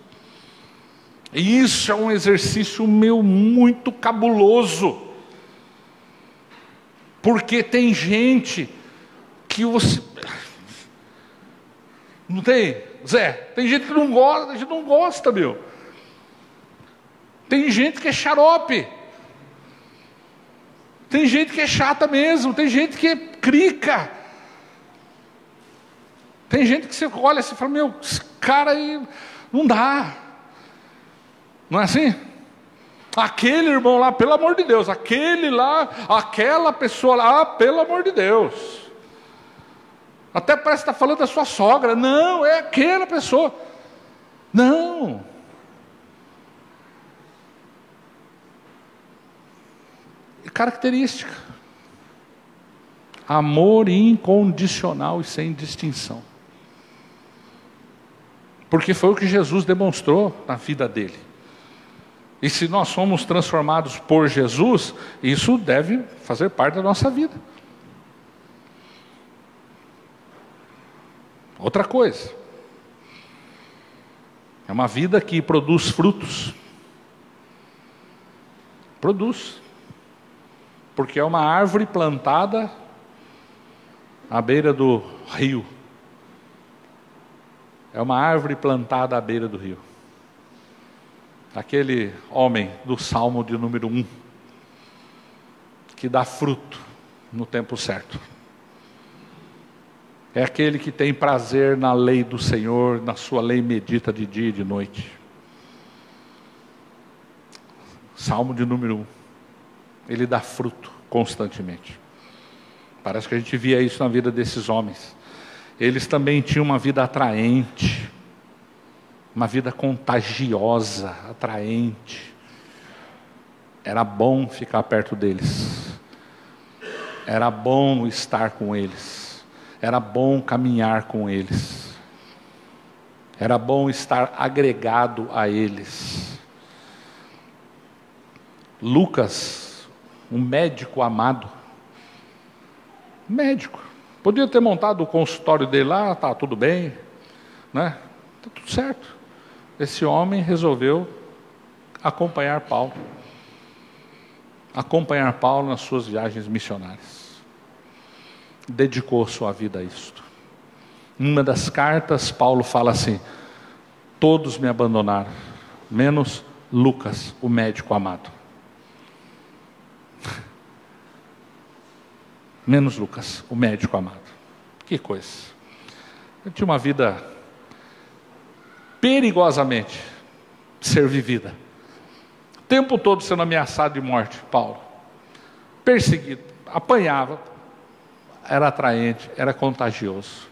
E isso é um exercício meu muito cabuloso. Porque tem gente que você. Não tem? Zé, tem gente que não gosta, a gente não gosta, meu. Tem gente que é xarope. Tem gente que é chata mesmo. Tem gente que é crica. Tem gente que você olha e fala: Meu, esse cara aí não dá. Não é assim? Aquele irmão lá, pelo amor de Deus, aquele lá, aquela pessoa lá, ah, pelo amor de Deus. Até parece que está falando da sua sogra. Não, é aquela pessoa. Não. característica. Amor incondicional e sem distinção. Porque foi o que Jesus demonstrou na vida dele. E se nós somos transformados por Jesus, isso deve fazer parte da nossa vida. Outra coisa, é uma vida que produz frutos. Produz. Porque é uma árvore plantada à beira do rio. É uma árvore plantada à beira do rio. Aquele homem do Salmo de número 1, que dá fruto no tempo certo. É aquele que tem prazer na lei do Senhor, na sua lei medita de dia e de noite. Salmo de número 1. Ele dá fruto constantemente. Parece que a gente via isso na vida desses homens. Eles também tinham uma vida atraente, uma vida contagiosa, atraente. Era bom ficar perto deles, era bom estar com eles, era bom caminhar com eles, era bom estar agregado a eles. Lucas, um médico amado, médico, Podia ter montado o consultório dele lá, tá tudo bem, né? Tá tudo certo. Esse homem resolveu acompanhar Paulo. Acompanhar Paulo nas suas viagens missionárias. Dedicou sua vida a isto. Em uma das cartas, Paulo fala assim: Todos me abandonaram, menos Lucas, o médico amado. menos Lucas, o médico amado. Que coisa. Eu tinha uma vida perigosamente ser vivida. O tempo todo sendo ameaçado de morte, Paulo. Perseguido, apanhava, era atraente, era contagioso.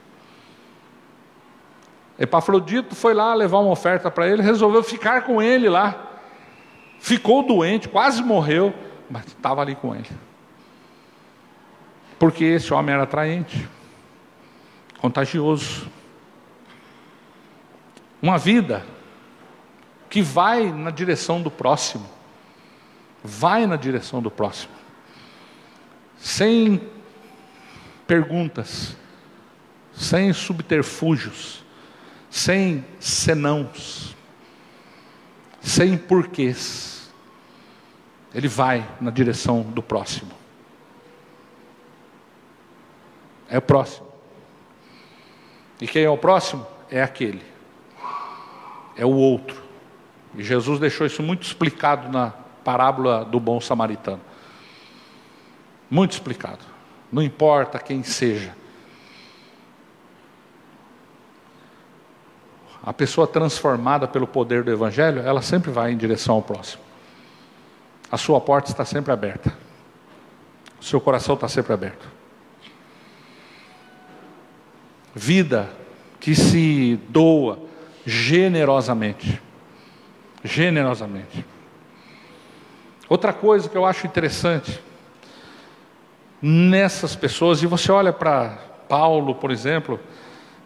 Epafrodito foi lá levar uma oferta para ele, resolveu ficar com ele lá. Ficou doente, quase morreu, mas estava ali com ele. Porque esse homem era atraente, contagioso. Uma vida que vai na direção do próximo. Vai na direção do próximo. Sem perguntas, sem subterfúgios, sem senãos, sem porquês. Ele vai na direção do próximo. É o próximo. E quem é o próximo? É aquele. É o outro. E Jesus deixou isso muito explicado na parábola do bom samaritano. Muito explicado. Não importa quem seja. A pessoa transformada pelo poder do Evangelho, ela sempre vai em direção ao próximo. A sua porta está sempre aberta. O seu coração está sempre aberto vida que se doa generosamente. Generosamente. Outra coisa que eu acho interessante nessas pessoas, e você olha para Paulo, por exemplo,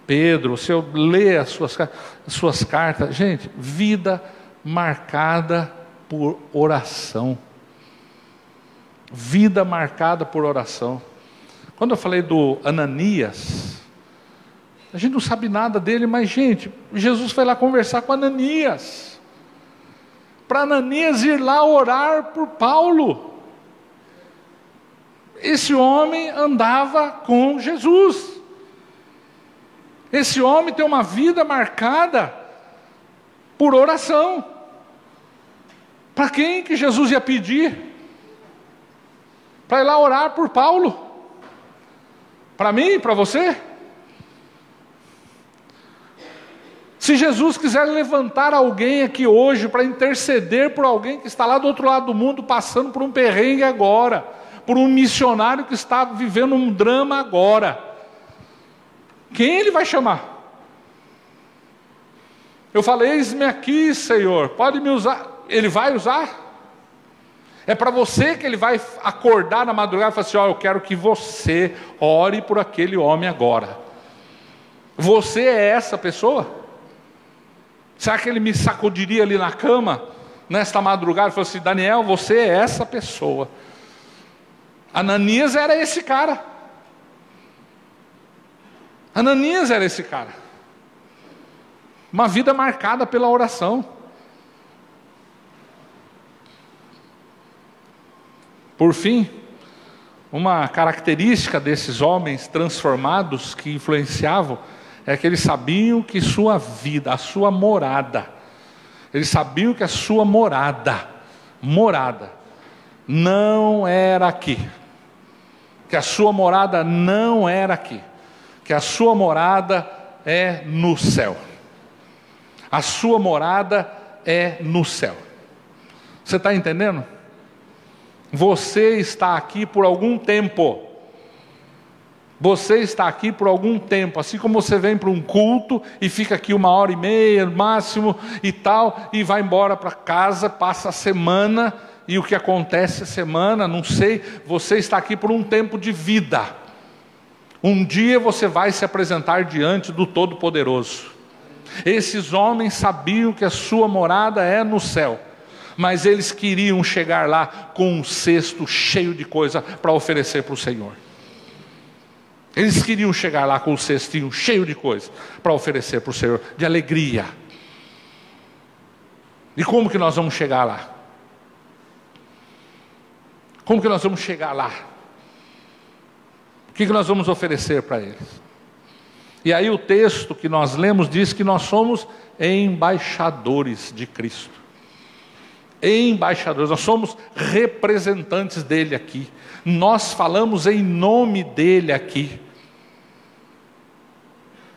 Pedro, você lê as suas, as suas cartas, gente, vida marcada por oração. Vida marcada por oração. Quando eu falei do Ananias, a gente não sabe nada dele, mas, gente, Jesus foi lá conversar com Ananias. Para Ananias ir lá orar por Paulo. Esse homem andava com Jesus. Esse homem tem uma vida marcada por oração. Para quem que Jesus ia pedir? Para ir lá orar por Paulo? Para mim, para você? Se Jesus quiser levantar alguém aqui hoje para interceder por alguém que está lá do outro lado do mundo passando por um perrengue agora, por um missionário que está vivendo um drama agora, quem ele vai chamar? Eu falei: Eis-me aqui, Senhor, pode me usar. Ele vai usar? É para você que ele vai acordar na madrugada e falar assim: Ó, oh, eu quero que você ore por aquele homem agora. Você é essa pessoa? Será que ele me sacudiria ali na cama, nesta madrugada, e falou assim: Daniel, você é essa pessoa. Ananias era esse cara. Ananias era esse cara. Uma vida marcada pela oração. Por fim, uma característica desses homens transformados que influenciavam é que eles sabiam que sua vida, a sua morada, eles sabiam que a sua morada, morada, não era aqui. Que a sua morada não era aqui. Que a sua morada é no céu. A sua morada é no céu. Você está entendendo? Você está aqui por algum tempo. Você está aqui por algum tempo, assim como você vem para um culto e fica aqui uma hora e meia, no máximo, e tal, e vai embora para casa, passa a semana, e o que acontece a semana, não sei, você está aqui por um tempo de vida. Um dia você vai se apresentar diante do Todo-Poderoso. Esses homens sabiam que a sua morada é no céu mas eles queriam chegar lá com um cesto cheio de coisa para oferecer para o Senhor. Eles queriam chegar lá com um cestinho cheio de coisa para oferecer para o Senhor, de alegria. E como que nós vamos chegar lá? Como que nós vamos chegar lá? O que, que nós vamos oferecer para eles? E aí o texto que nós lemos diz que nós somos embaixadores de Cristo embaixadores, nós somos representantes dele aqui. Nós falamos em nome dele aqui.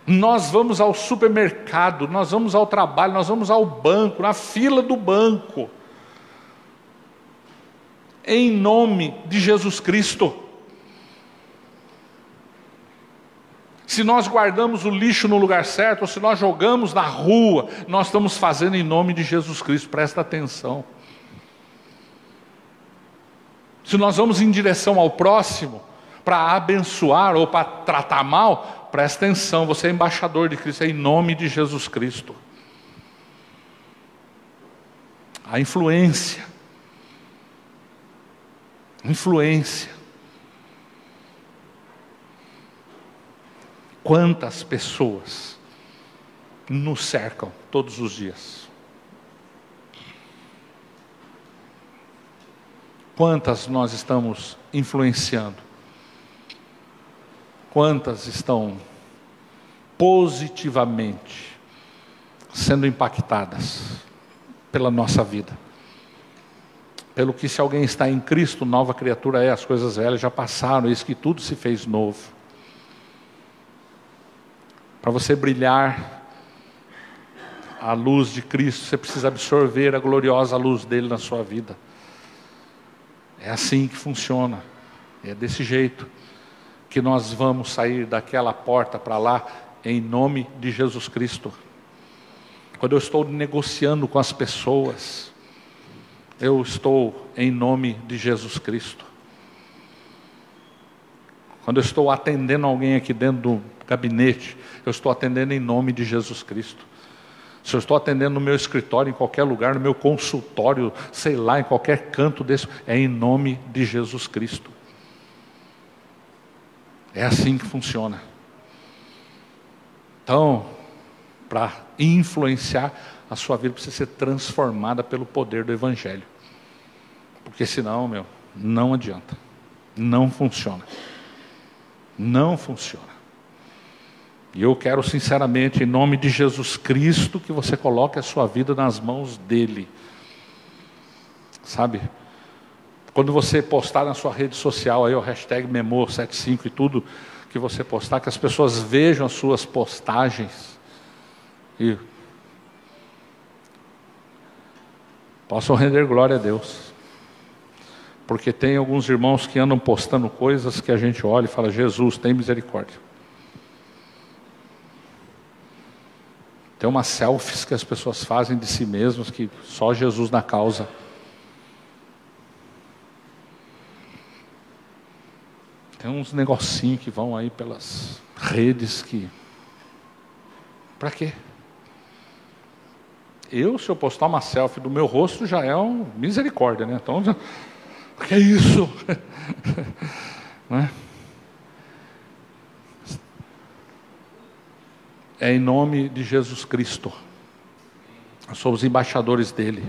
Nós vamos ao supermercado, nós vamos ao trabalho, nós vamos ao banco, na fila do banco. Em nome de Jesus Cristo. Se nós guardamos o lixo no lugar certo, ou se nós jogamos na rua, nós estamos fazendo em nome de Jesus Cristo, presta atenção. Se nós vamos em direção ao próximo, para abençoar ou para tratar mal, presta atenção, você é embaixador de Cristo, é em nome de Jesus Cristo. A influência. Influência. Quantas pessoas nos cercam todos os dias? Quantas nós estamos influenciando? Quantas estão positivamente sendo impactadas pela nossa vida? Pelo que, se alguém está em Cristo, nova criatura é, as coisas velhas já passaram, isso que tudo se fez novo para você brilhar a luz de Cristo, você precisa absorver a gloriosa luz dele na sua vida. É assim que funciona. É desse jeito que nós vamos sair daquela porta para lá em nome de Jesus Cristo. Quando eu estou negociando com as pessoas, eu estou em nome de Jesus Cristo. Quando eu estou atendendo alguém aqui dentro do gabinete, eu estou atendendo em nome de Jesus Cristo. Se eu estou atendendo no meu escritório, em qualquer lugar, no meu consultório, sei lá, em qualquer canto desse, é em nome de Jesus Cristo. É assim que funciona. Então, para influenciar, a sua vida precisa ser transformada pelo poder do Evangelho. Porque senão, meu, não adianta. Não funciona. Não funciona. E eu quero sinceramente, em nome de Jesus Cristo, que você coloque a sua vida nas mãos dele. Sabe? Quando você postar na sua rede social aí o hashtag Memor75 e tudo que você postar, que as pessoas vejam as suas postagens e possam render glória a Deus. Porque tem alguns irmãos que andam postando coisas que a gente olha e fala: Jesus, tem misericórdia. Tem umas selfies que as pessoas fazem de si mesmas que só Jesus na causa. Tem uns negocinhos que vão aí pelas redes que. Para quê? Eu, se eu postar uma selfie do meu rosto, já é um misericórdia, né? Então, o que é isso? né? É em nome de Jesus Cristo. Somos embaixadores dele.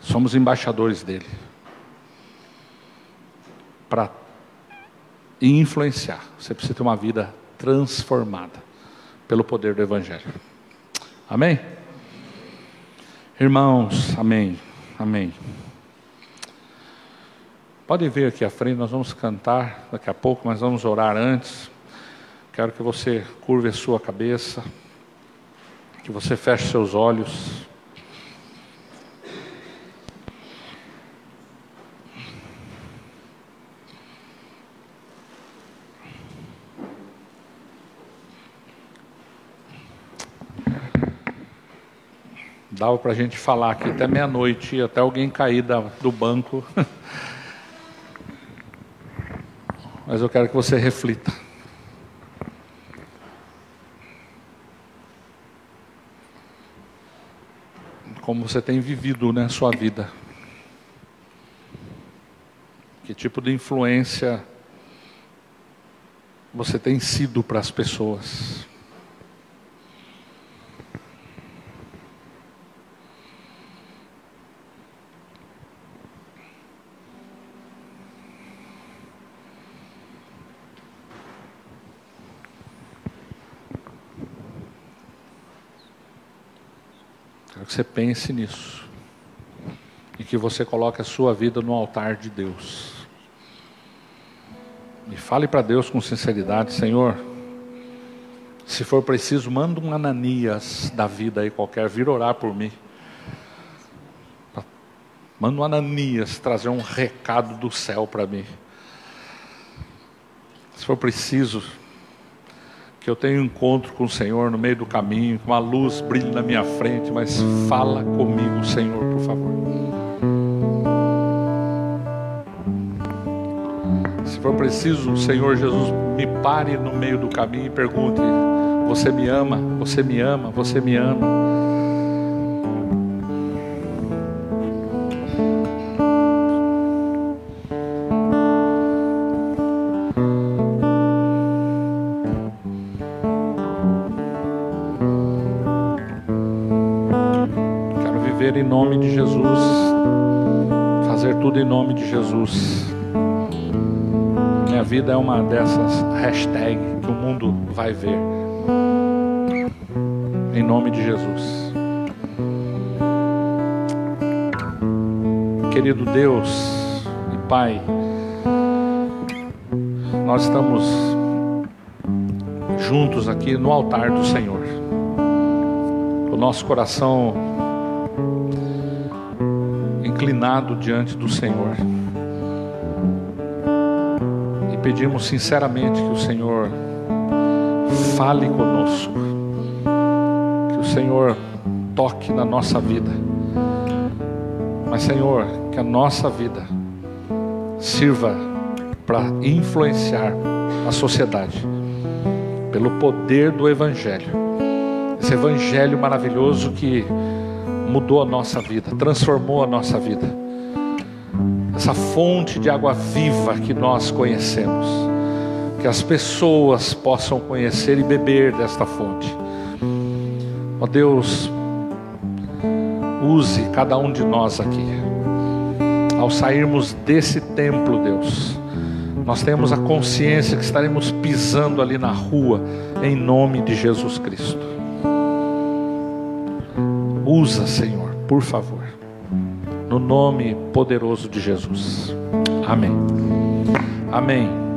Somos embaixadores dele. Para influenciar, você precisa ter uma vida transformada pelo poder do Evangelho. Amém? Irmãos, amém, amém. Podem vir aqui à frente, nós vamos cantar daqui a pouco, mas vamos orar antes. Quero que você curve a sua cabeça, que você feche seus olhos. Dava para a gente falar aqui até meia-noite, até alguém cair da, do banco. Mas eu quero que você reflita. Como você tem vivido né, sua vida. Que tipo de influência você tem sido para as pessoas. Que você pense nisso. E que você coloque a sua vida no altar de Deus. E fale para Deus com sinceridade, Senhor. Se for preciso, manda um Ananias da vida aí qualquer vir orar por mim. Manda um Ananias trazer um recado do céu para mim. Se for preciso, eu tenha um encontro com o Senhor no meio do caminho, com a luz brilhe na minha frente, mas fala comigo, Senhor, por favor. Se for preciso, Senhor Jesus me pare no meio do caminho e pergunte: Você me ama? Você me ama? Você me ama? Jesus. Minha vida é uma dessas hashtags que o mundo vai ver. Em nome de Jesus. Querido Deus e Pai, nós estamos juntos aqui no altar do Senhor. O nosso coração inclinado diante do Senhor pedimos sinceramente que o Senhor fale conosco, que o Senhor toque na nossa vida. Mas, Senhor, que a nossa vida sirva para influenciar a sociedade pelo poder do Evangelho. Esse Evangelho maravilhoso que mudou a nossa vida, transformou a nossa vida essa fonte de água viva que nós conhecemos. Que as pessoas possam conhecer e beber desta fonte. Ó Deus, use cada um de nós aqui. Ao sairmos desse templo, Deus, nós temos a consciência que estaremos pisando ali na rua, em nome de Jesus Cristo. Usa, Senhor, por favor no nome poderoso de Jesus. Amém. Amém.